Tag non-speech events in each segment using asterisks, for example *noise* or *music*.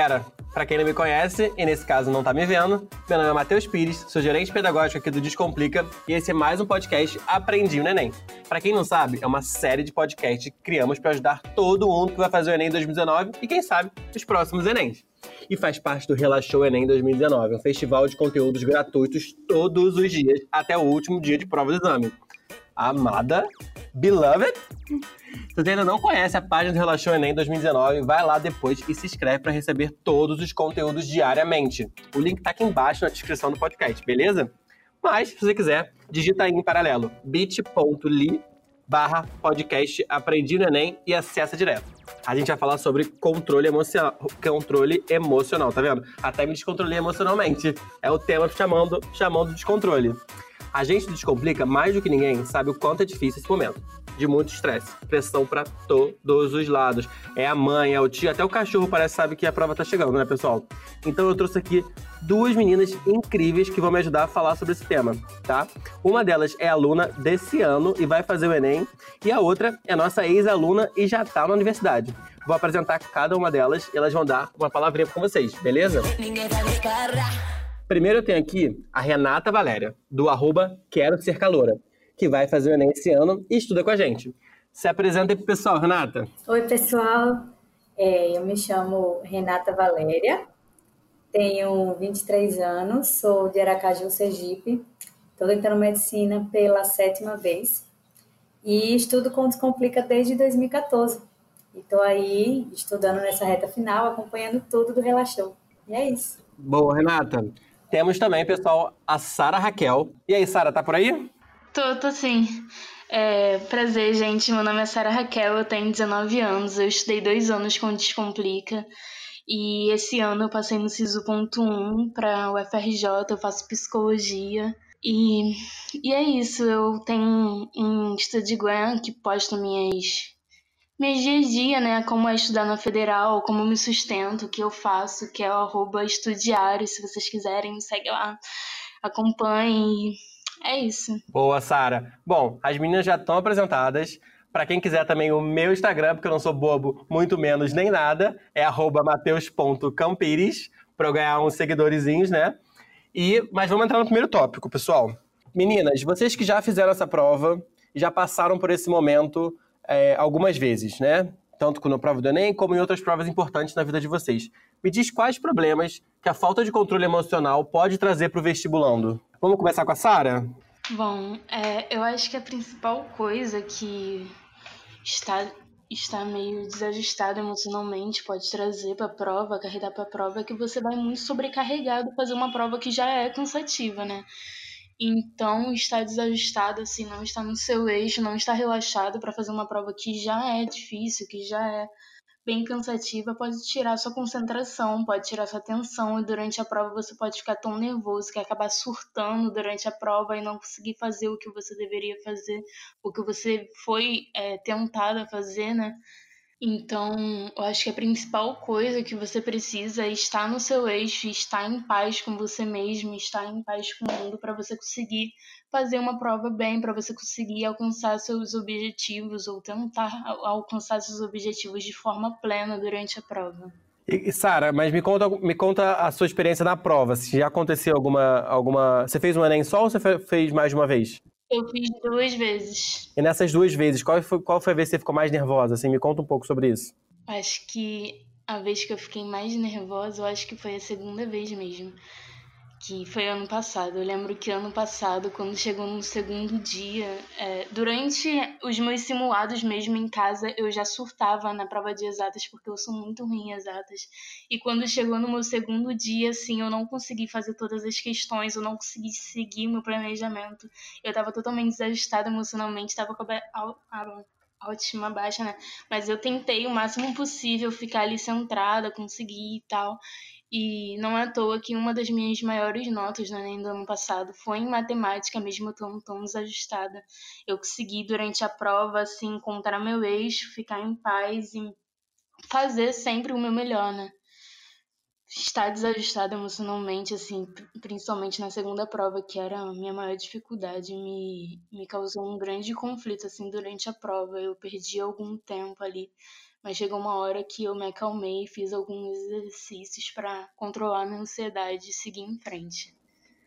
Galera, para quem não me conhece, e nesse caso não tá me vendo, meu nome é Matheus Pires, sou gerente pedagógico aqui do Descomplica, e esse é mais um podcast Aprendi o Neném. Para quem não sabe, é uma série de podcasts que criamos para ajudar todo mundo que vai fazer o Enem 2019 e quem sabe os próximos Enems. E faz parte do Relaxou Enem 2019, um festival de conteúdos gratuitos todos os dias até o último dia de prova do exame. Amada, beloved, se você ainda não conhece a página do Relaxou Enem 2019, vai lá depois e se inscreve para receber todos os conteúdos diariamente. O link tá aqui embaixo na descrição do podcast, beleza? Mas, se você quiser, digita aí em paralelo bit.ly barra podcast Aprendi no Enem e acessa direto. A gente vai falar sobre controle emocional, controle emocional, tá vendo? Até me descontrolei emocionalmente. É o tema chamando, chamando descontrole. A gente descomplica mais do que ninguém sabe o quanto é difícil esse momento de muito estresse. Pressão para todos os lados. É a mãe, é o tio, até o cachorro parece sabe que a prova tá chegando, né, pessoal? Então eu trouxe aqui duas meninas incríveis que vão me ajudar a falar sobre esse tema, tá? Uma delas é aluna desse ano e vai fazer o Enem, e a outra é nossa ex-aluna e já tá na universidade. Vou apresentar cada uma delas e elas vão dar uma palavrinha com vocês, beleza? Primeiro eu tenho aqui a Renata Valéria, do arroba Quero Ser Caloura que vai fazer o Enem esse ano e estuda com a gente. Se apresenta aí pro pessoal, Renata. Oi, pessoal. É, eu me chamo Renata Valéria, tenho 23 anos, sou de Aracaju, Sergipe. Estou tentando medicina pela sétima vez e estudo com Descomplica desde 2014. Estou aí estudando nessa reta final, acompanhando tudo do Relaxou. E é isso. Boa, Renata. Temos também, pessoal, a Sara Raquel. E aí, Sara, tá por aí? Tô, tô sim. É, prazer, gente. Meu nome é Sara Raquel, eu tenho 19 anos. Eu estudei dois anos com Descomplica. E esse ano eu passei no SISU.1 para o UFRJ, eu faço psicologia. E, e é isso, eu tenho um Instagram que posto minhas, minhas dia a dia, né? Como é estudar na federal, como me sustento, o que eu faço, que é o arroba estudiário. Se vocês quiserem, segue lá, acompanhe. É isso. Boa, Sara. Bom, as meninas já estão apresentadas. Para quem quiser também o meu Instagram, porque eu não sou bobo, muito menos nem nada, é mateus.campires, para eu ganhar uns seguidorzinhos, né? E, mas vamos entrar no primeiro tópico, pessoal. Meninas, vocês que já fizeram essa prova, já passaram por esse momento é, algumas vezes, né? Tanto na prova do Enem, como em outras provas importantes na vida de vocês. Me diz quais problemas que a falta de controle emocional pode trazer para o vestibulando. Vamos começar com a Sara? Bom, é, eu acho que a principal coisa que está, está meio desajustada emocionalmente pode trazer para a prova, carregar para a prova, é que você vai muito sobrecarregado fazer uma prova que já é cansativa, né? Então, estar desajustado, assim, não está no seu eixo, não está relaxado para fazer uma prova que já é difícil, que já é bem cansativa, pode tirar sua concentração, pode tirar sua atenção e durante a prova você pode ficar tão nervoso que acabar surtando durante a prova e não conseguir fazer o que você deveria fazer, o que você foi é, tentado a fazer, né? Então, eu acho que a principal coisa que você precisa é estar no seu eixo, estar em paz com você mesmo, estar em paz com o mundo para você conseguir fazer uma prova bem, para você conseguir alcançar seus objetivos ou tentar alcançar seus objetivos de forma plena durante a prova. Sara, mas me conta, me conta a sua experiência na prova. Se já aconteceu alguma, alguma. Você fez um Enem só ou você fez mais de uma vez? Eu fiz duas vezes. E nessas duas vezes, qual foi, qual foi a vez que você ficou mais nervosa? Assim, me conta um pouco sobre isso. Acho que a vez que eu fiquei mais nervosa, eu acho que foi a segunda vez mesmo que foi ano passado. Eu lembro que ano passado, quando chegou no segundo dia, é, durante os meus simulados mesmo em casa, eu já surtava na prova de exatas, porque eu sou muito ruim em exatas. E quando chegou no meu segundo dia, assim, eu não consegui fazer todas as questões, eu não consegui seguir meu planejamento. Eu tava totalmente desajustada emocionalmente, tava com a, a autoestima baixa, né? Mas eu tentei o máximo possível ficar ali centrada, conseguir e tal. E não é à toa que uma das minhas maiores notas no Enem do ano passado foi em matemática, mesmo tão, tão desajustada. Eu consegui, durante a prova, assim, encontrar meu eixo, ficar em paz e fazer sempre o meu melhor, né? estar desajustada emocionalmente, assim, principalmente na segunda prova, que era a minha maior dificuldade, me, me causou um grande conflito, assim, durante a prova. Eu perdi algum tempo ali, mas chegou uma hora que eu me acalmei e fiz alguns exercícios para controlar a minha ansiedade e seguir em frente.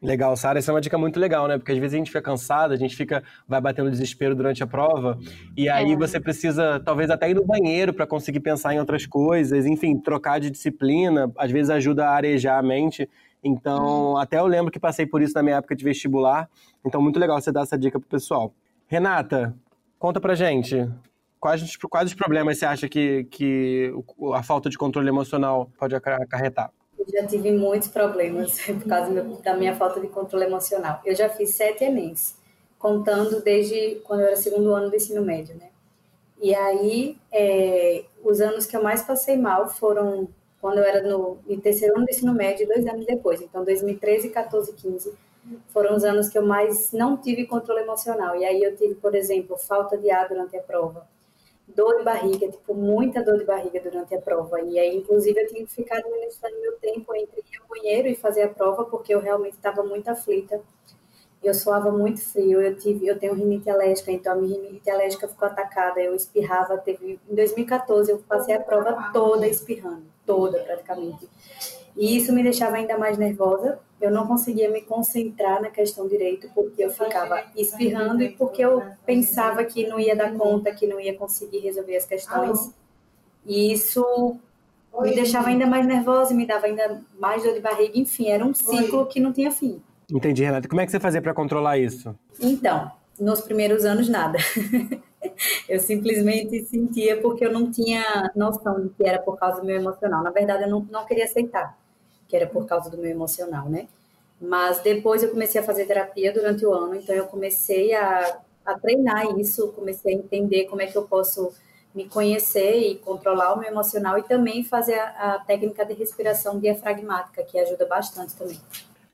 Legal, Sara, essa é uma dica muito legal, né? Porque às vezes a gente fica cansada, a gente fica, vai batendo desespero durante a prova, e aí é. você precisa, talvez até ir no banheiro para conseguir pensar em outras coisas, enfim, trocar de disciplina, às vezes ajuda a arejar a mente. Então, hum. até eu lembro que passei por isso na minha época de vestibular, então muito legal você dar essa dica pro pessoal. Renata, conta pra gente, quais, quais os problemas você acha que, que a falta de controle emocional pode acarretar? Eu já tive muitos problemas *laughs* por causa da minha falta de controle emocional. Eu já fiz sete Enems, contando desde quando eu era segundo ano do ensino médio, né? E aí, é, os anos que eu mais passei mal foram quando eu era no, no terceiro ano do ensino médio dois anos depois. Então, 2013, 14 15 foram os anos que eu mais não tive controle emocional. E aí eu tive, por exemplo, falta de ar durante a prova dor de barriga, tipo, muita dor de barriga durante a prova. E aí, inclusive, eu tinha que ficar administrando meu tempo entre ir ao banheiro e fazer a prova, porque eu realmente estava muito aflita. Eu suava muito frio, eu tive, eu tenho rinite alérgica, então a minha rinite alérgica ficou atacada, eu espirrava, teve, em 2014 eu passei a prova toda espirrando, toda praticamente. E isso me deixava ainda mais nervosa. Eu não conseguia me concentrar na questão direito porque eu ficava espirrando e porque eu pensava que não ia dar conta, que não ia conseguir resolver as questões. E isso me deixava ainda mais nervosa, me dava ainda mais dor de barriga. Enfim, era um ciclo que não tinha fim. Entendi, Renata. Como é que você fazia para controlar isso? Então, nos primeiros anos, nada. *laughs* eu simplesmente sentia porque eu não tinha noção de que era por causa do meu emocional. Na verdade, eu não, não queria aceitar que era por causa do meu emocional, né? Mas depois eu comecei a fazer terapia durante o ano, então eu comecei a, a treinar isso, comecei a entender como é que eu posso me conhecer e controlar o meu emocional e também fazer a, a técnica de respiração diafragmática, que ajuda bastante também.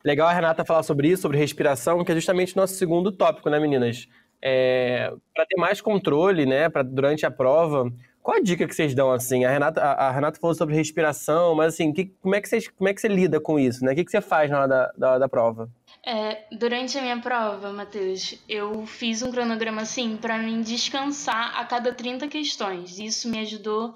Legal a Renata falar sobre isso, sobre respiração, que é justamente nosso segundo tópico, né, meninas? É, para ter mais controle, né, para durante a prova, qual a dica que vocês dão, assim? A Renata, a, a Renata falou sobre respiração, mas assim, que, como, é que vocês, como é que você lida com isso, né? O que, que você faz na hora da, da, da prova? É, durante a minha prova, Matheus, eu fiz um cronograma assim para mim descansar a cada 30 questões. Isso me ajudou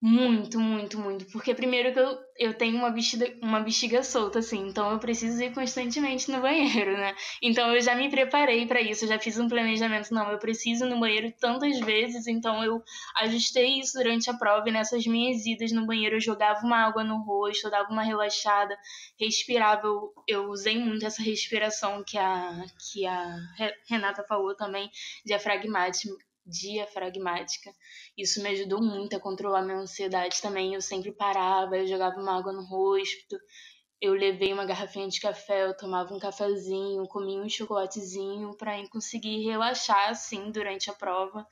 muito, muito, muito. Porque primeiro que eu, eu tenho uma bexiga, uma bexiga solta, assim, então eu preciso ir constantemente no banheiro, né? Então eu já me preparei para isso, já fiz um planejamento, não, eu preciso ir no banheiro tantas vezes, então eu ajustei isso durante a prova. E nessas minhas idas no banheiro eu jogava uma água no rosto, eu dava uma relaxada, respirava, eu, eu usei muito essa respiração que a, que a Renata falou também, diafragmática, diafragmática. Isso me ajudou muito a controlar minha ansiedade também. Eu sempre parava, eu jogava uma água no rosto, eu levei uma garrafinha de café, eu tomava um cafezinho, comia um chocolatezinho para conseguir relaxar assim durante a prova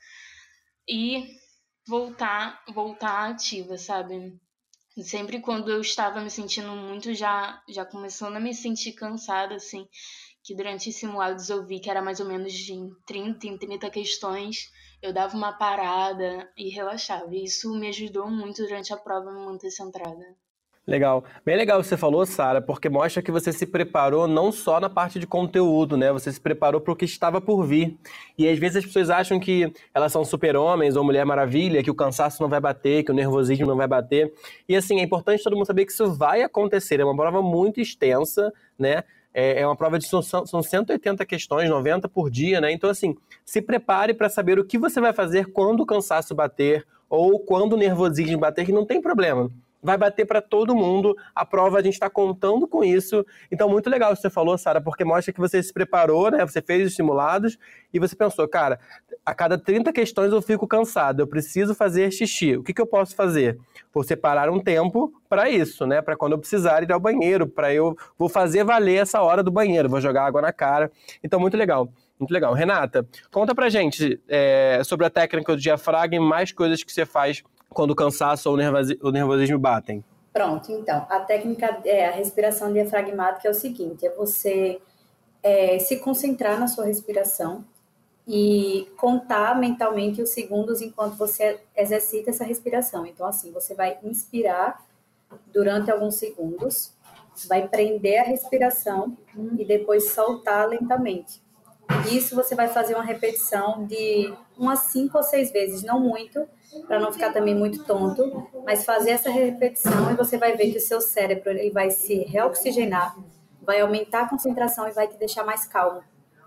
e voltar, voltar ativa, sabe? Sempre quando eu estava me sentindo muito já já começando a me sentir cansada assim, que durante os simulados eu vi que era mais ou menos de 30 em 30 questões, eu dava uma parada e relaxava. E isso me ajudou muito durante a prova me manter centrada. Legal. Bem legal você falou, Sara, porque mostra que você se preparou não só na parte de conteúdo, né? Você se preparou para o que estava por vir. E às vezes as pessoas acham que elas são super-homens ou Mulher Maravilha, que o cansaço não vai bater, que o nervosismo não vai bater. E assim, é importante todo mundo saber que isso vai acontecer. É uma prova muito extensa, né? É, é uma prova de são, são 180 questões, 90 por dia, né? Então, assim, se prepare para saber o que você vai fazer quando o cansaço bater ou quando o nervosismo bater, que não tem problema vai bater para todo mundo. A prova a gente está contando com isso. Então, muito legal o que você falou, Sara, porque mostra que você se preparou, né? Você fez os simulados e você pensou, cara, a cada 30 questões eu fico cansado, eu preciso fazer xixi. O que, que eu posso fazer? Vou separar um tempo para isso, né? Para quando eu precisar ir ao banheiro, para eu vou fazer valer essa hora do banheiro, vou jogar água na cara. Então, muito legal. Muito legal. Renata, conta pra gente é, sobre a técnica do diafragma e mais coisas que você faz quando o cansaço ou o nervosismo batem? Pronto, então, a técnica, é, a respiração diafragmática é o seguinte, é você é, se concentrar na sua respiração e contar mentalmente os segundos enquanto você exercita essa respiração. Então, assim, você vai inspirar durante alguns segundos, vai prender a respiração e depois soltar lentamente. Isso você vai fazer uma repetição de umas cinco ou seis vezes, não muito, para não ficar também muito tonto, mas fazer essa repetição e você vai ver que o seu cérebro ele vai se reoxigenar, vai aumentar a concentração e vai te deixar mais calmo.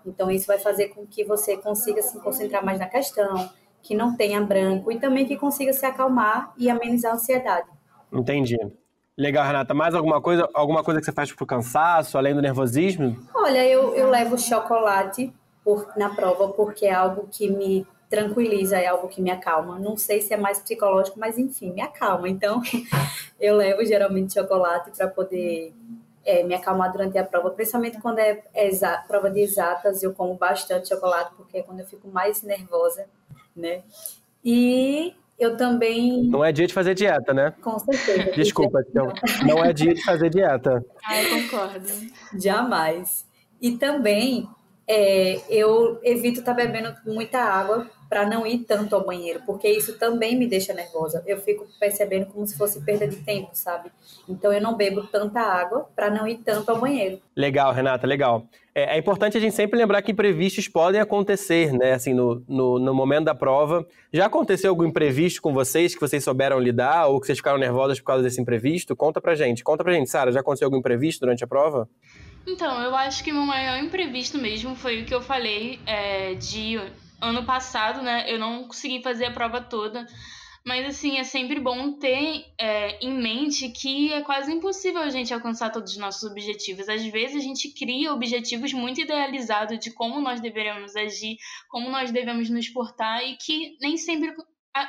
Então isso vai fazer com que você consiga se concentrar mais na questão, que não tenha branco e também que consiga se acalmar e amenizar a ansiedade. Entendi. Legal, Renata. Mais alguma coisa, alguma coisa que você faz pro cansaço, além do nervosismo? Olha, eu, eu levo chocolate por, na prova porque é algo que me tranquiliza, é algo que me acalma. Não sei se é mais psicológico, mas enfim, me acalma. Então, *laughs* eu levo geralmente chocolate para poder é, me acalmar durante a prova, principalmente quando é, é prova de exatas, eu como bastante chocolate, porque é quando eu fico mais nervosa, né? E eu também. Não é dia de fazer dieta, né? Com certeza. *laughs* Desculpa, então. Não é dia de fazer dieta. Ah, eu concordo. Jamais. E também é, eu evito estar tá bebendo muita água para não ir tanto ao banheiro, porque isso também me deixa nervosa. Eu fico percebendo como se fosse perda de tempo, sabe? Então eu não bebo tanta água para não ir tanto ao banheiro. Legal, Renata, legal. É, é, importante a gente sempre lembrar que imprevistos podem acontecer, né? Assim, no, no, no, momento da prova. Já aconteceu algum imprevisto com vocês que vocês souberam lidar ou que vocês ficaram nervosas por causa desse imprevisto? Conta pra gente. Conta pra gente, Sara, já aconteceu algum imprevisto durante a prova? Então, eu acho que meu maior imprevisto mesmo foi o que eu falei é, de ano passado, né? Eu não consegui fazer a prova toda. Mas, assim, é sempre bom ter é, em mente que é quase impossível a gente alcançar todos os nossos objetivos. Às vezes, a gente cria objetivos muito idealizados de como nós deveremos agir, como nós devemos nos portar, e que nem sempre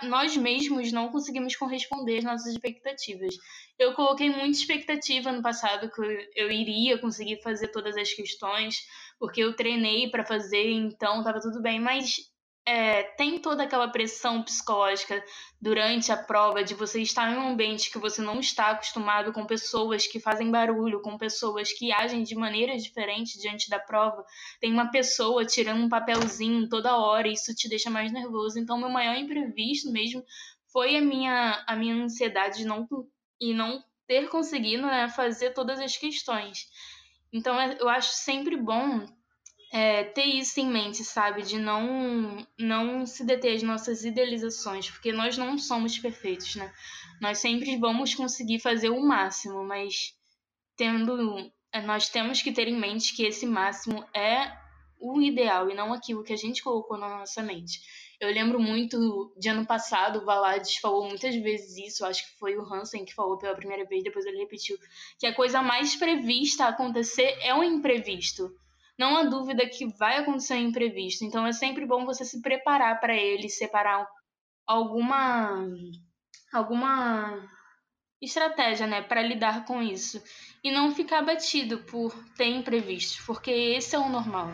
nós mesmos não conseguimos corresponder às nossas expectativas. Eu coloquei muita expectativa no passado que eu iria conseguir fazer todas as questões, porque eu treinei para fazer, então estava tudo bem, mas é, tem toda aquela pressão psicológica durante a prova de você estar em um ambiente que você não está acostumado com pessoas que fazem barulho, com pessoas que agem de maneira diferente diante da prova. Tem uma pessoa tirando um papelzinho toda hora, e isso te deixa mais nervoso. Então, meu maior imprevisto mesmo foi a minha, a minha ansiedade de não, e não ter conseguido né, fazer todas as questões. Então, é, eu acho sempre bom é, ter isso em mente, sabe? De não, não se deter às nossas idealizações, porque nós não somos perfeitos, né? Nós sempre vamos conseguir fazer o máximo, mas tendo, é, nós temos que ter em mente que esse máximo é o ideal e não aquilo que a gente colocou na nossa mente. Eu lembro muito de ano passado, o Valades falou muitas vezes isso, acho que foi o Hansen que falou pela primeira vez, depois ele repetiu, que a coisa mais prevista a acontecer é o imprevisto não há dúvida que vai acontecer um imprevisto. Então é sempre bom você se preparar para ele, separar alguma alguma estratégia, né, para lidar com isso e não ficar batido por ter imprevistos, porque esse é o normal.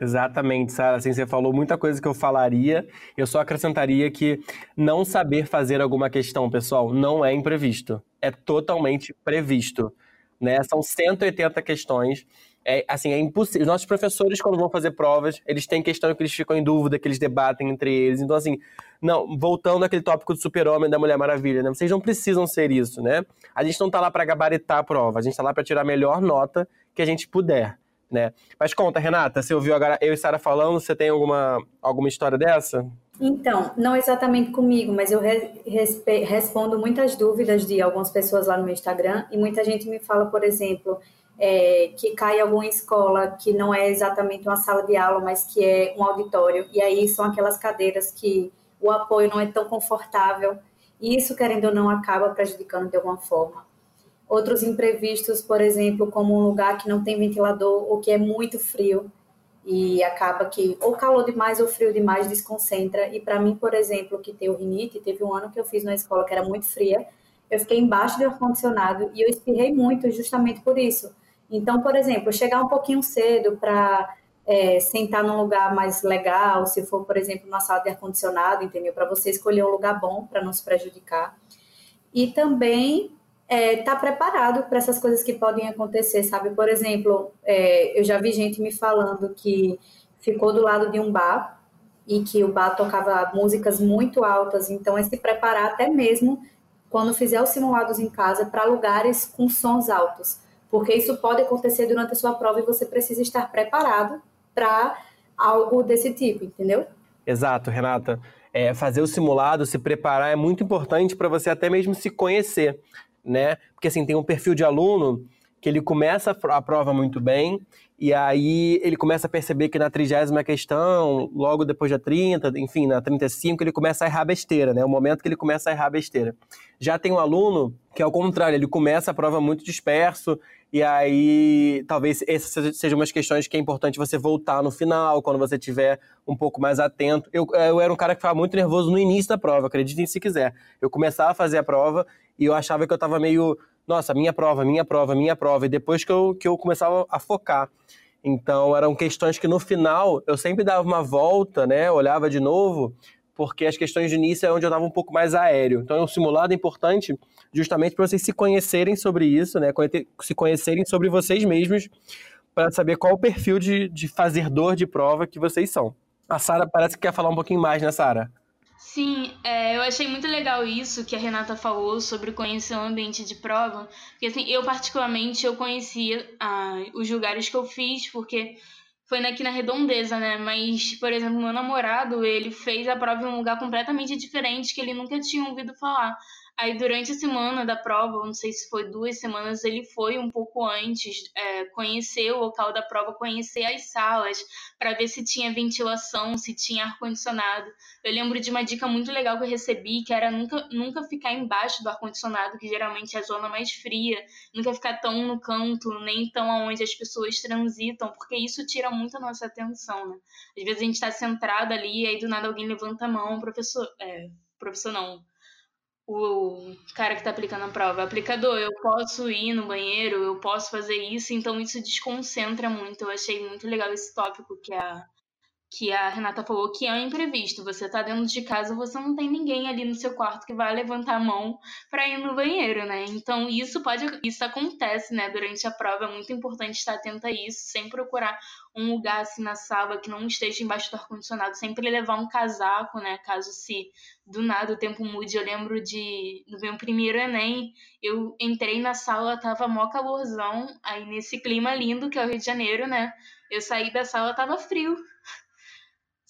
Exatamente, Sara. Assim, você falou muita coisa que eu falaria. Eu só acrescentaria que não saber fazer alguma questão, pessoal, não é imprevisto. É totalmente previsto. Né? São 180 questões é, assim, é impossível. Os nossos professores, quando vão fazer provas, eles têm questão que eles ficam em dúvida, que eles debatem entre eles. Então, assim, não, voltando àquele tópico do super-homem da Mulher Maravilha, né? Vocês não precisam ser isso, né? A gente não tá lá para gabaritar a prova, a gente tá lá para tirar a melhor nota que a gente puder, né? Mas conta, Renata, você ouviu agora eu e Sara falando, você tem alguma, alguma história dessa? Então, não exatamente comigo, mas eu re respondo muitas dúvidas de algumas pessoas lá no meu Instagram e muita gente me fala, por exemplo, é, que cai alguma escola que não é exatamente uma sala de aula, mas que é um auditório. E aí são aquelas cadeiras que o apoio não é tão confortável. E isso, querendo ou não, acaba prejudicando de alguma forma. Outros imprevistos, por exemplo, como um lugar que não tem ventilador ou que é muito frio e acaba que ou calor demais ou frio demais desconcentra. E para mim, por exemplo, que tenho rinite, teve um ano que eu fiz na escola que era muito fria, eu fiquei embaixo do ar-condicionado e eu espirrei muito justamente por isso então, por exemplo, chegar um pouquinho cedo para é, sentar num lugar mais legal, se for, por exemplo, numa sala de ar-condicionado, entendeu? Para você escolher um lugar bom para não se prejudicar. E também estar é, tá preparado para essas coisas que podem acontecer, sabe? Por exemplo, é, eu já vi gente me falando que ficou do lado de um bar e que o bar tocava músicas muito altas, então é se preparar até mesmo quando fizer os simulados em casa para lugares com sons altos, porque isso pode acontecer durante a sua prova e você precisa estar preparado para algo desse tipo, entendeu? Exato, Renata. É, fazer o simulado, se preparar é muito importante para você até mesmo se conhecer, né? Porque assim, tem um perfil de aluno que ele começa a prova muito bem, e aí ele começa a perceber que na trigésima questão, logo depois da 30, enfim, na 35, ele começa a errar besteira, né? O momento que ele começa a errar besteira. Já tem um aluno que é o contrário, ele começa a prova muito disperso, e aí talvez essas sejam umas questões que é importante você voltar no final, quando você tiver um pouco mais atento. Eu, eu era um cara que ficava muito nervoso no início da prova, acreditem se quiser. Eu começava a fazer a prova e eu achava que eu estava meio nossa, minha prova, minha prova, minha prova, e depois que eu, que eu começava a focar. Então, eram questões que no final eu sempre dava uma volta, né? Olhava de novo, porque as questões de início é onde eu estava um pouco mais aéreo. Então, é um simulado importante justamente para vocês se conhecerem sobre isso, né? Se conhecerem sobre vocês mesmos, para saber qual o perfil de, de fazedor de prova que vocês são. A Sara parece que quer falar um pouquinho mais, né, Sara? Sim, é, eu achei muito legal isso que a Renata falou sobre conhecer o ambiente de prova, porque assim, eu particularmente eu conhecia ah, os lugares que eu fiz, porque foi aqui na redondeza, né? Mas, por exemplo, meu namorado, ele fez a prova em um lugar completamente diferente que ele nunca tinha ouvido falar. Aí, durante a semana da prova, não sei se foi duas semanas, ele foi um pouco antes é, conhecer o local da prova, conhecer as salas, para ver se tinha ventilação, se tinha ar-condicionado. Eu lembro de uma dica muito legal que eu recebi, que era nunca, nunca ficar embaixo do ar-condicionado, que geralmente é a zona mais fria, nunca ficar tão no canto, nem tão aonde as pessoas transitam, porque isso tira muito a nossa atenção, né? Às vezes a gente está centrado ali, e aí do nada alguém levanta a mão, professor. É, professor não o cara que está aplicando a prova, aplicador, eu posso ir no banheiro, eu posso fazer isso, então isso desconcentra muito. Eu achei muito legal esse tópico que a que a Renata falou que é um imprevisto. Você está dentro de casa, você não tem ninguém ali no seu quarto que vai levantar a mão para ir no banheiro, né? Então isso pode, isso acontece, né? Durante a prova é muito importante estar atento a isso, sem procurar um lugar assim na sala que não esteja embaixo do ar condicionado, sempre levar um casaco, né? Caso se do nada o tempo mude. Eu lembro de no meu primeiro Enem, eu entrei na sala, tava mó calorzão, aí nesse clima lindo que é o Rio de Janeiro, né? Eu saí da sala, tava frio.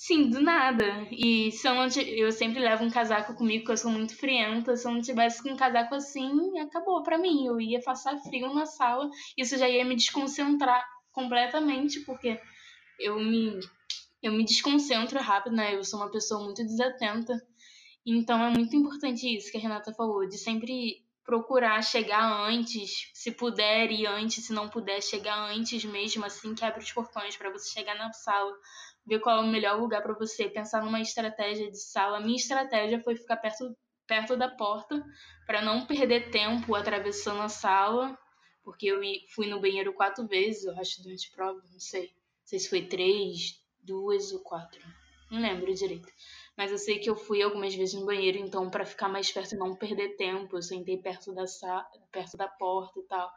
Sim, do nada. E se eu não eu sempre levo um casaco comigo, porque eu sou muito frienta. Se eu não tivesse com um casaco assim, acabou para mim. Eu ia passar frio na sala. Isso já ia me desconcentrar completamente, porque eu me eu me desconcentro rápido, né? Eu sou uma pessoa muito desatenta. Então é muito importante isso que a Renata falou, de sempre procurar chegar antes, se puder ir antes, se não puder chegar antes mesmo, assim que abre os portões para você chegar na sala ver qual é o melhor lugar para você, pensar numa estratégia de sala. Minha estratégia foi ficar perto, perto da porta para não perder tempo atravessando a sala, porque eu fui no banheiro quatro vezes, eu acho, durante a prova, não sei. Não sei se foi três, duas ou quatro. Não lembro direito. Mas eu sei que eu fui algumas vezes no banheiro, então para ficar mais perto e não perder tempo, eu sentei perto da perto da porta e tal.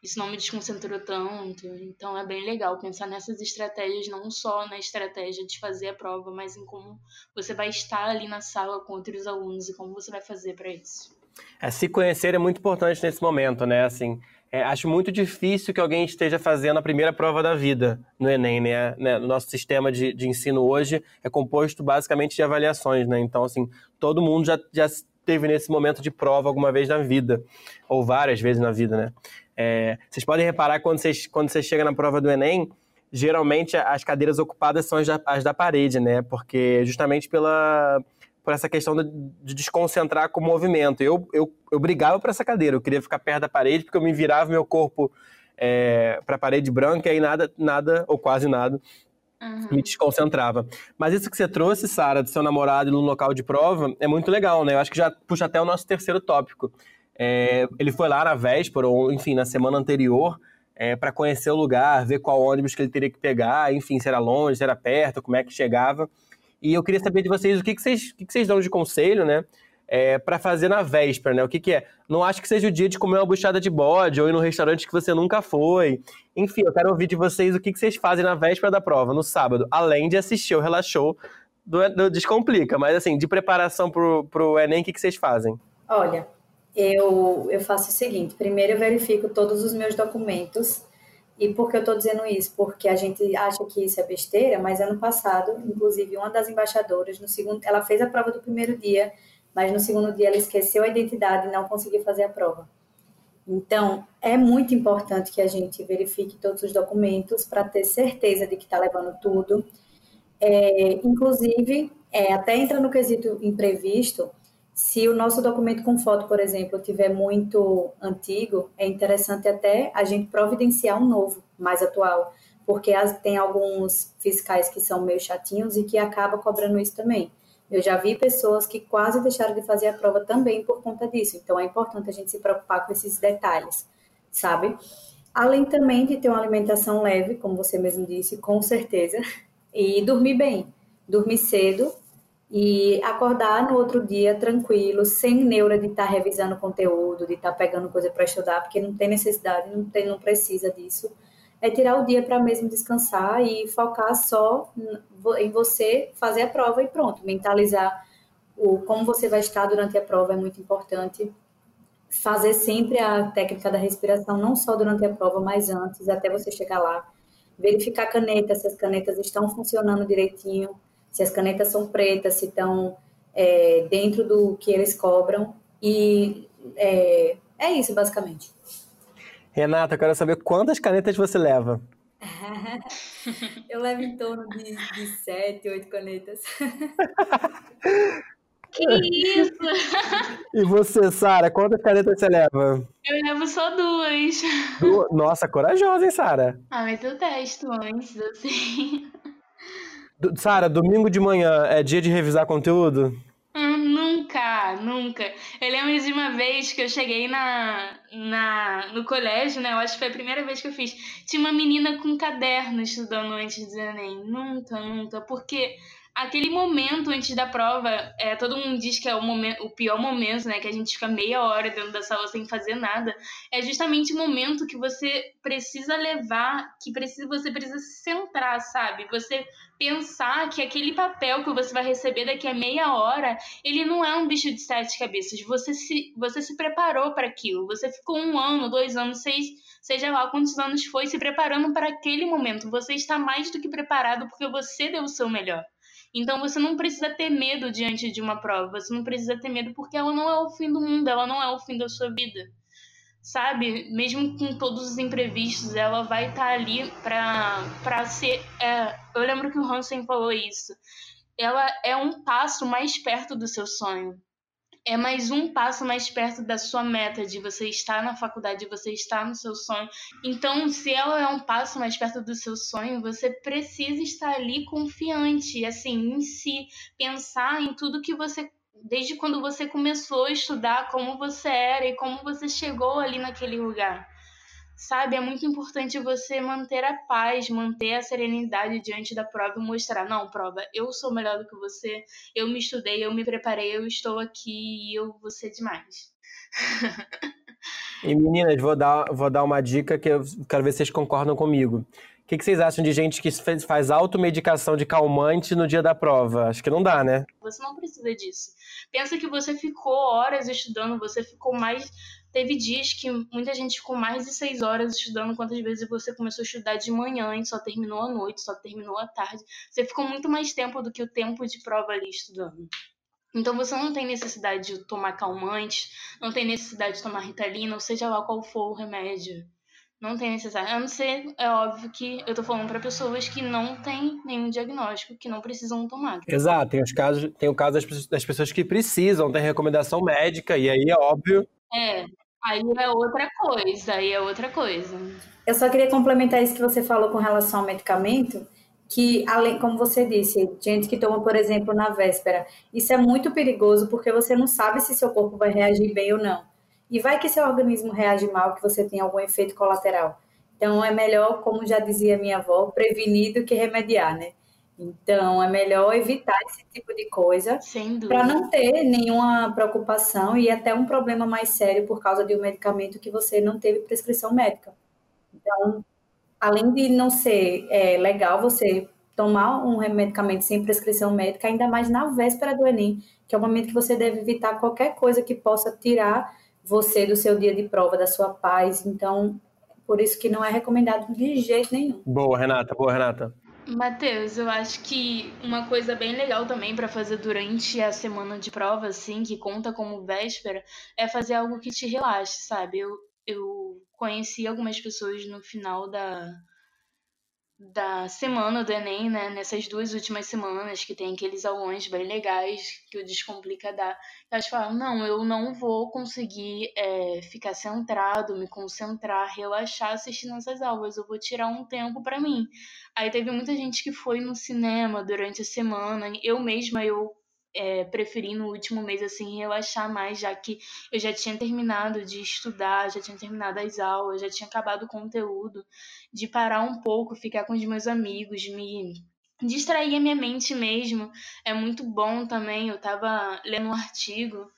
Isso não me desconcentrou tanto. Então é bem legal pensar nessas estratégias, não só na estratégia de fazer a prova, mas em como você vai estar ali na sala com outros alunos e como você vai fazer para isso. É, se conhecer é muito importante nesse momento, né? Assim, é, acho muito difícil que alguém esteja fazendo a primeira prova da vida no Enem, né? né? Nosso sistema de, de ensino hoje é composto basicamente de avaliações, né? Então, assim, todo mundo já, já esteve nesse momento de prova alguma vez na vida, ou várias vezes na vida, né? É, vocês podem reparar quando vocês, quando você chega na prova do Enem, geralmente as cadeiras ocupadas são as da, as da parede, né? Porque justamente pela por essa questão de, de desconcentrar com o movimento. Eu, eu, eu brigava por essa cadeira, eu queria ficar perto da parede, porque eu me virava meu corpo é, para a parede branca e nada, nada ou quase nada, Uhum. me desconcentrava. Mas isso que você trouxe, Sara, do seu namorado no local de prova, é muito legal, né? Eu acho que já puxa até o nosso terceiro tópico. É, ele foi lá na véspera, ou enfim, na semana anterior, é, para conhecer o lugar, ver qual ônibus que ele teria que pegar, enfim, se era longe, se era perto, como é que chegava. E eu queria saber de vocês o que, que, vocês, o que, que vocês dão de conselho, né? É, para fazer na véspera, né? O que, que é? Não acho que seja o dia de comer uma buchada de bode ou ir num restaurante que você nunca foi. Enfim, eu quero ouvir de vocês o que, que vocês fazem na véspera da prova, no sábado, além de assistir o Relaxou do, do Descomplica. Mas, assim, de preparação pro, pro Enem, o que, que vocês fazem? Olha, eu, eu faço o seguinte: primeiro eu verifico todos os meus documentos. E por que eu estou dizendo isso? Porque a gente acha que isso é besteira, mas ano passado, inclusive, uma das embaixadoras, no segundo, ela fez a prova do primeiro dia, mas no segundo dia ela esqueceu a identidade e não conseguiu fazer a prova. Então, é muito importante que a gente verifique todos os documentos para ter certeza de que está levando tudo. É, inclusive, é, até entra no quesito imprevisto, se o nosso documento com foto, por exemplo, tiver muito antigo, é interessante até a gente providenciar um novo, mais atual, porque tem alguns fiscais que são meio chatinhos e que acaba cobrando isso também. Eu já vi pessoas que quase deixaram de fazer a prova também por conta disso. Então é importante a gente se preocupar com esses detalhes, sabe? Além também de ter uma alimentação leve, como você mesmo disse, com certeza, *laughs* e dormir bem, dormir cedo e acordar no outro dia tranquilo, sem neura de estar tá revisando conteúdo, de estar tá pegando coisa para estudar, porque não tem necessidade, não, tem, não precisa disso. É tirar o dia para mesmo descansar e focar só em você fazer a prova e pronto. Mentalizar o como você vai estar durante a prova é muito importante. Fazer sempre a técnica da respiração, não só durante a prova, mas antes, até você chegar lá. Verificar a caneta, se as canetas estão funcionando direitinho se as canetas são pretas, se estão é, dentro do que eles cobram. E é, é isso, basicamente. Renata, eu quero saber quantas canetas você leva. *laughs* eu levo em torno de, de sete, oito canetas. *laughs* Que isso? E você, Sara, quantas canetas você leva? Eu levo só duas. Nossa, corajosa, hein, Sara? Ah, mas eu testo antes, assim. Sara, domingo de manhã é dia de revisar conteúdo? Hum, nunca, nunca. Eu lembro de uma vez que eu cheguei na, na, no colégio, né? Eu acho que foi a primeira vez que eu fiz. Tinha uma menina com caderno estudando antes do Enem. Nunca, nunca. Porque aquele momento antes da prova, é, todo mundo diz que é o, momento, o pior momento, né? Que a gente fica meia hora dentro da sala sem fazer nada. É justamente o momento que você precisa levar, que precisa, você precisa se centrar, sabe? Você pensar que aquele papel que você vai receber daqui a meia hora, ele não é um bicho de sete cabeças. Você se, você se preparou para aquilo. Você ficou um ano, dois anos, seis, seja lá quantos anos foi, se preparando para aquele momento. Você está mais do que preparado porque você deu o seu melhor. Então você não precisa ter medo diante de uma prova, você não precisa ter medo porque ela não é o fim do mundo, ela não é o fim da sua vida. Sabe? Mesmo com todos os imprevistos, ela vai estar tá ali para ser. É, eu lembro que o Hansen falou isso. Ela é um passo mais perto do seu sonho é mais um passo mais perto da sua meta, de você estar na faculdade, de você estar no seu sonho. Então, se ela é um passo mais perto do seu sonho, você precisa estar ali confiante, assim, em si, pensar em tudo que você desde quando você começou a estudar, como você era e como você chegou ali naquele lugar sabe? É muito importante você manter a paz, manter a serenidade diante da prova e mostrar: não, prova, eu sou melhor do que você, eu me estudei, eu me preparei, eu estou aqui e eu vou ser demais. e meninas, vou dar, vou dar uma dica que eu quero ver se vocês concordam comigo. O que, que vocês acham de gente que faz automedicação de calmante no dia da prova? Acho que não dá, né? Você não precisa disso. Pensa que você ficou horas estudando, você ficou mais Teve dias que muita gente ficou mais de seis horas estudando, quantas vezes você começou a estudar de manhã e só terminou à noite, só terminou à tarde. Você ficou muito mais tempo do que o tempo de prova ali estudando. Então você não tem necessidade de tomar calmante, não tem necessidade de tomar ritalina, ou seja lá qual for o remédio. Não tem necessidade. A não ser, é óbvio que eu tô falando para pessoas que não têm nenhum diagnóstico, que não precisam tomar. Exato, tem os casos, tem o caso das, das pessoas que precisam, tem recomendação médica, e aí é óbvio é, aí é outra coisa, aí é outra coisa. Eu só queria complementar isso que você falou com relação ao medicamento, que além, como você disse, gente que toma, por exemplo, na véspera, isso é muito perigoso porque você não sabe se seu corpo vai reagir bem ou não. E vai que seu organismo reage mal, que você tem algum efeito colateral. Então é melhor, como já dizia minha avó, prevenir do que remediar, né? Então, é melhor evitar esse tipo de coisa para não ter nenhuma preocupação e até um problema mais sério por causa de um medicamento que você não teve prescrição médica. Então, além de não ser é, legal você tomar um medicamento sem prescrição médica, ainda mais na véspera do Enem, que é o momento que você deve evitar qualquer coisa que possa tirar você do seu dia de prova, da sua paz. Então, por isso que não é recomendado de jeito nenhum. Boa, Renata. Boa, Renata. Matheus, eu acho que uma coisa bem legal também para fazer durante a semana de prova, assim, que conta como véspera, é fazer algo que te relaxe, sabe? Eu, eu conheci algumas pessoas no final da, da semana do Enem, né? Nessas duas últimas semanas que tem aqueles aulões bem legais que o Descomplica dá. Elas falam, não, eu não vou conseguir é, ficar centrado, me concentrar, relaxar assistindo essas aulas. Eu vou tirar um tempo para mim. Aí teve muita gente que foi no cinema durante a semana. Eu mesma, eu é, preferi no último mês assim relaxar mais, já que eu já tinha terminado de estudar, já tinha terminado as aulas, já tinha acabado o conteúdo, de parar um pouco, ficar com os meus amigos, me distrair a minha mente mesmo. É muito bom também. Eu estava lendo um artigo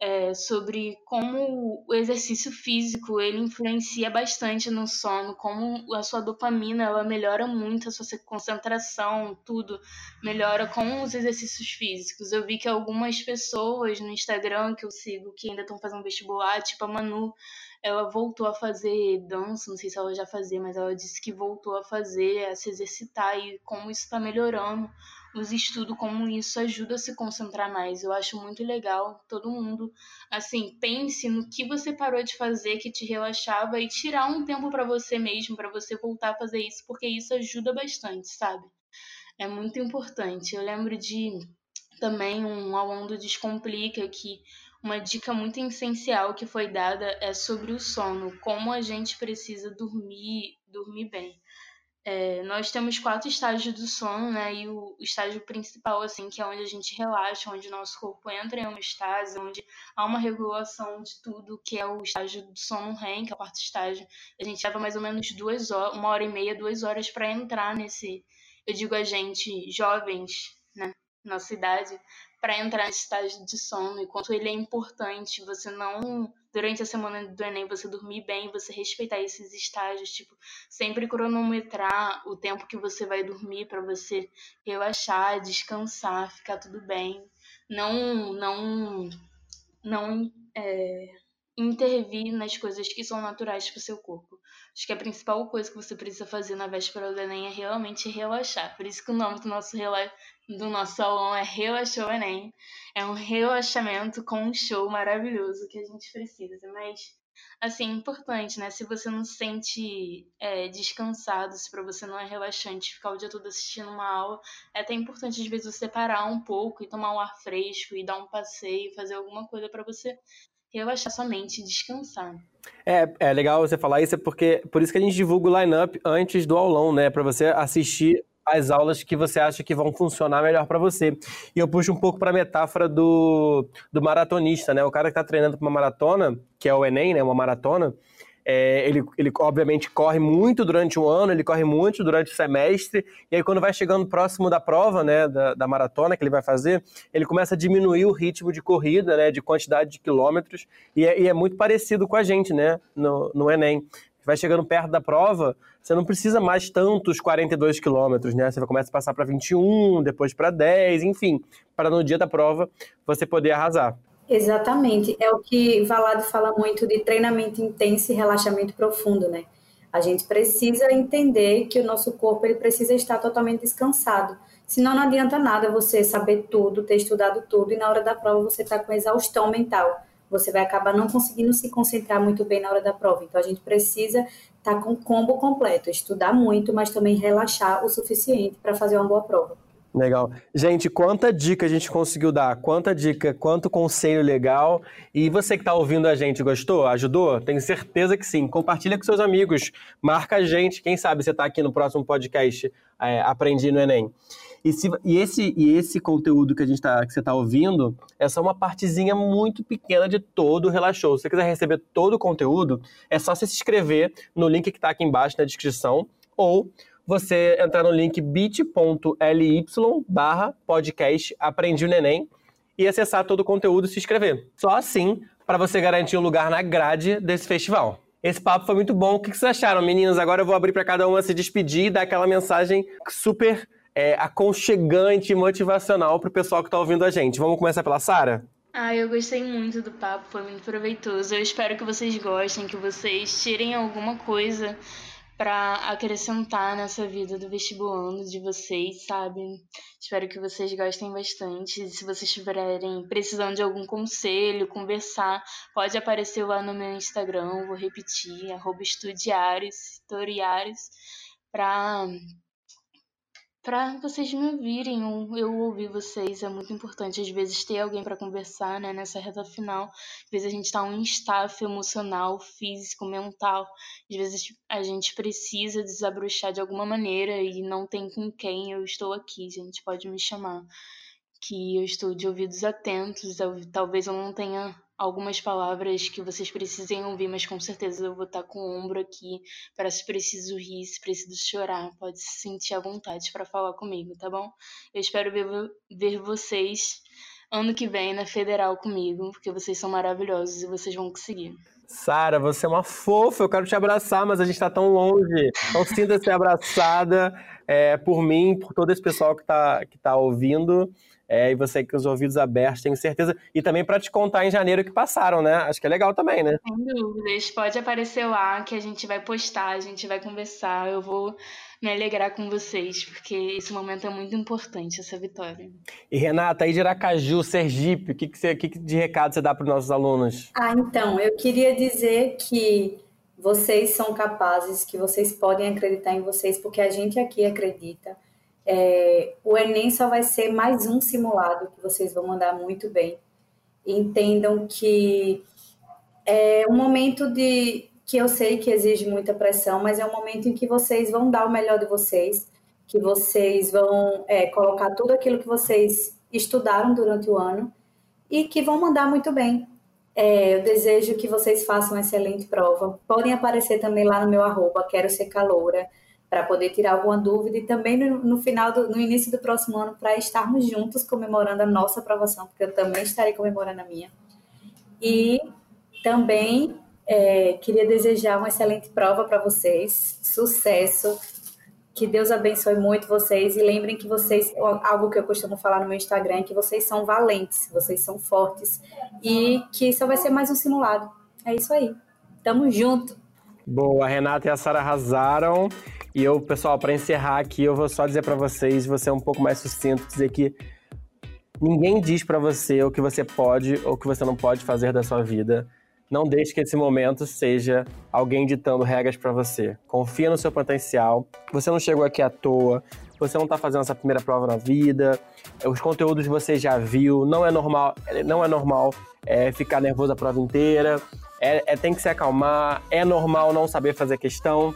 é, sobre como o exercício físico ele influencia bastante no sono, como a sua dopamina ela melhora muito a sua concentração, tudo melhora com os exercícios físicos. Eu vi que algumas pessoas no Instagram que eu sigo que ainda estão fazendo vestibular, tipo a Manu, ela voltou a fazer dança, não sei se ela já fazia, mas ela disse que voltou a fazer, a se exercitar e como isso está melhorando os estudos, como isso ajuda a se concentrar mais. Eu acho muito legal todo mundo, assim, pense no que você parou de fazer que te relaxava e tirar um tempo para você mesmo, para você voltar a fazer isso, porque isso ajuda bastante, sabe? É muito importante. Eu lembro de também um aluno do Descomplica que uma dica muito essencial que foi dada é sobre o sono, como a gente precisa dormir, dormir bem. É, nós temos quatro estágios do sono, né? E o estágio principal, assim, que é onde a gente relaxa, onde o nosso corpo entra em uma estase, onde há uma regulação de tudo, que é o estágio do sono REM, que é o quarto estágio. A gente leva mais ou menos duas horas, uma hora e meia, duas horas para entrar nesse. Eu digo a gente, jovens, né? Nossa idade, para entrar nesse estágio de sono e quanto ele é importante. Você não, durante a semana do Enem, você dormir bem, você respeitar esses estágios, tipo, sempre cronometrar o tempo que você vai dormir para você relaxar, descansar, ficar tudo bem. Não, não, não é, intervir nas coisas que são naturais para o seu corpo. Acho que a principal coisa que você precisa fazer na véspera do Enem é realmente relaxar. Por isso que o nome do nosso, do nosso aulão é Relaxou Enem. É um relaxamento com um show maravilhoso que a gente precisa. Mas, assim, é importante, né? Se você não se sente é, descansado, se para você não é relaxante ficar o dia todo assistindo uma aula, é até importante, às vezes, você parar um pouco e tomar um ar fresco e dar um passeio, fazer alguma coisa para você relaxar sua mente e descansar. É, é legal você falar isso, é porque por isso que a gente divulga o line-up antes do aulão, né? Para você assistir as aulas que você acha que vão funcionar melhor para você. E eu puxo um pouco para a metáfora do, do maratonista, né? O cara que está treinando para uma maratona, que é o Enem, né? Uma maratona, é, ele, ele, obviamente, corre muito durante o ano, ele corre muito durante o semestre, e aí, quando vai chegando próximo da prova, né, da, da maratona que ele vai fazer, ele começa a diminuir o ritmo de corrida, né, de quantidade de quilômetros, e é, e é muito parecido com a gente, né, no, no Enem vai chegando perto da prova, você não precisa mais tantos 42 quilômetros, né? Você começa a passar para 21, depois para 10, enfim, para no dia da prova você poder arrasar. Exatamente. É o que Valado fala muito de treinamento intenso e relaxamento profundo, né? A gente precisa entender que o nosso corpo ele precisa estar totalmente descansado. Senão não adianta nada você saber tudo, ter estudado tudo e na hora da prova você está com exaustão mental. Você vai acabar não conseguindo se concentrar muito bem na hora da prova. Então a gente precisa estar tá com o combo completo, estudar muito, mas também relaxar o suficiente para fazer uma boa prova. Legal. Gente, quanta dica a gente conseguiu dar, quanta dica, quanto conselho legal. E você que está ouvindo a gente, gostou? Ajudou? Tenho certeza que sim. Compartilha com seus amigos, marca a gente. Quem sabe você está aqui no próximo podcast é, Aprendi no Enem. E, se, e, esse, e esse conteúdo que, a gente tá, que você está ouvindo é só uma partezinha muito pequena de todo o Relaxou. Se você quiser receber todo o conteúdo, é só você se inscrever no link que está aqui embaixo na descrição ou você entrar no link bit.ly barra podcast Aprendi o Neném e acessar todo o conteúdo e se inscrever. Só assim para você garantir um lugar na grade desse festival. Esse papo foi muito bom. O que vocês acharam, meninas? Agora eu vou abrir para cada uma se despedir e dar aquela mensagem super é, aconchegante e motivacional para o pessoal que está ouvindo a gente. Vamos começar pela Sara? Ah, eu gostei muito do papo, foi muito proveitoso. Eu espero que vocês gostem, que vocês tirem alguma coisa para acrescentar nessa vida do vestibulando de vocês, sabe? Espero que vocês gostem bastante. Se vocês estiverem precisando de algum conselho, conversar, pode aparecer lá no meu Instagram, vou repetir, arroba estudiares, para para vocês me ouvirem, eu ouvir vocês é muito importante. Às vezes ter alguém para conversar, né, nessa reta final. Às vezes a gente tá um staff emocional, físico, mental. Às vezes a gente precisa desabrochar de alguma maneira e não tem com quem. Eu estou aqui, gente, pode me chamar. Que eu estou de ouvidos atentos. Talvez eu não tenha algumas palavras que vocês precisem ouvir, mas com certeza eu vou estar com o ombro aqui para se preciso rir, se preciso chorar, pode se sentir à vontade para falar comigo, tá bom? Eu espero ver, ver vocês ano que vem na Federal comigo, porque vocês são maravilhosos e vocês vão conseguir. Sara, você é uma fofa, eu quero te abraçar, mas a gente está tão longe. Então sinta-se abraçada é, por mim, por todo esse pessoal que está que tá ouvindo. É, e você com os ouvidos abertos, tenho certeza. E também para te contar em janeiro que passaram, né? Acho que é legal também, né? Sem dúvidas. Pode aparecer lá que a gente vai postar, a gente vai conversar. Eu vou me alegrar com vocês, porque esse momento é muito importante, essa vitória. E Renata, aí de Aracaju, Sergipe, o que, que, você, que de recado você dá para os nossos alunos? Ah, então, eu queria dizer que vocês são capazes, que vocês podem acreditar em vocês, porque a gente aqui acredita é, o Enem só vai ser mais um simulado que vocês vão mandar muito bem. Entendam que é um momento de que eu sei que exige muita pressão, mas é um momento em que vocês vão dar o melhor de vocês, que vocês vão é, colocar tudo aquilo que vocês estudaram durante o ano e que vão mandar muito bem. É, eu desejo que vocês façam uma excelente prova. Podem aparecer também lá no meu arroba, quero ser caloura para poder tirar alguma dúvida e também no, no final do, no início do próximo ano para estarmos juntos comemorando a nossa aprovação, porque eu também estarei comemorando a minha. E também é, queria desejar uma excelente prova para vocês, sucesso, que Deus abençoe muito vocês e lembrem que vocês, algo que eu costumo falar no meu Instagram, é que vocês são valentes, vocês são fortes e que só vai ser mais um simulado. É isso aí. Tamo junto. Boa, a Renata e a Sara arrasaram. E eu, pessoal, para encerrar aqui, eu vou só dizer para vocês, você é um pouco mais sucinto, dizer que ninguém diz para você o que você pode ou o que você não pode fazer da sua vida. Não deixe que esse momento seja alguém ditando regras para você. Confia no seu potencial. Você não chegou aqui à toa. Você não está fazendo essa primeira prova na vida. Os conteúdos você já viu. Não é normal, não é normal é, ficar nervoso a prova inteira. É, é, tem que se acalmar. É normal não saber fazer questão.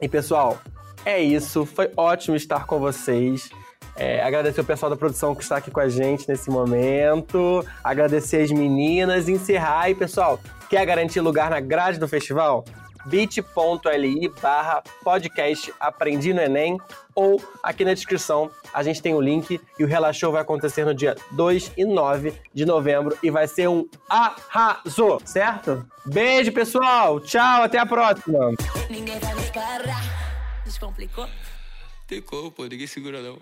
E pessoal, é isso. Foi ótimo estar com vocês. É, agradecer o pessoal da produção que está aqui com a gente nesse momento. Agradecer as meninas. Encerrar. E pessoal, quer garantir lugar na grade do festival? bit.ly barra podcast Aprendi no Enem ou aqui na descrição a gente tem o link e o Relaxou vai acontecer no dia 2 e 9 de novembro e vai ser um arraso, certo? Beijo, pessoal! Tchau, até a próxima! Ninguém vai me parar. Descomplicou? Ficou, pô, ninguém segura não.